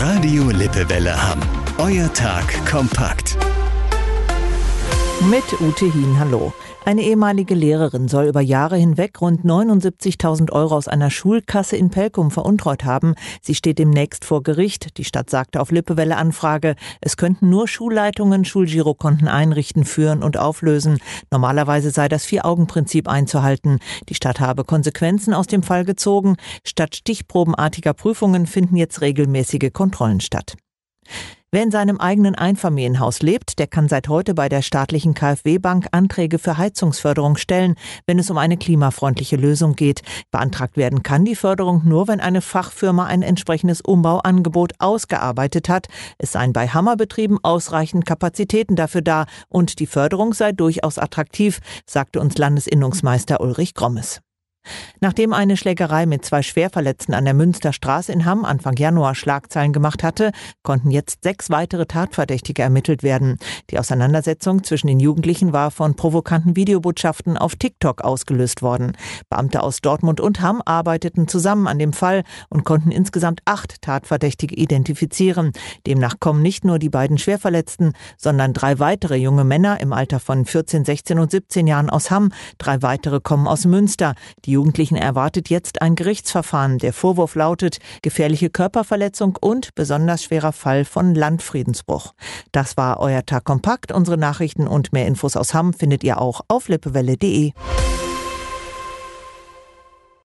Radio Lippewelle Hamm. Euer Tag kompakt. Mit Ute Hien, hallo. Eine ehemalige Lehrerin soll über Jahre hinweg rund 79.000 Euro aus einer Schulkasse in Pelkum veruntreut haben. Sie steht demnächst vor Gericht. Die Stadt sagte auf Lippewelle Anfrage, es könnten nur Schulleitungen Schulgirokonten einrichten, führen und auflösen. Normalerweise sei das Vier-Augen-Prinzip einzuhalten. Die Stadt habe Konsequenzen aus dem Fall gezogen. Statt stichprobenartiger Prüfungen finden jetzt regelmäßige Kontrollen statt. Wer in seinem eigenen Einfamilienhaus lebt, der kann seit heute bei der staatlichen KfW-Bank Anträge für Heizungsförderung stellen, wenn es um eine klimafreundliche Lösung geht. Beantragt werden kann die Förderung nur, wenn eine Fachfirma ein entsprechendes Umbauangebot ausgearbeitet hat. Es seien bei Hammerbetrieben ausreichend Kapazitäten dafür da und die Förderung sei durchaus attraktiv, sagte uns Landesinnungsmeister Ulrich Grommes. Nachdem eine Schlägerei mit zwei Schwerverletzten an der Münsterstraße in Hamm Anfang Januar Schlagzeilen gemacht hatte, konnten jetzt sechs weitere Tatverdächtige ermittelt werden. Die Auseinandersetzung zwischen den Jugendlichen war von provokanten Videobotschaften auf TikTok ausgelöst worden. Beamte aus Dortmund und Hamm arbeiteten zusammen an dem Fall und konnten insgesamt acht Tatverdächtige identifizieren. Demnach kommen nicht nur die beiden Schwerverletzten, sondern drei weitere junge Männer im Alter von 14, 16 und 17 Jahren aus Hamm. Drei weitere kommen aus Münster. Die die Jugendlichen erwartet jetzt ein Gerichtsverfahren. Der Vorwurf lautet gefährliche Körperverletzung und besonders schwerer Fall von Landfriedensbruch. Das war euer Tag kompakt. Unsere Nachrichten und mehr Infos aus Hamm findet ihr auch auf lippewelle.de.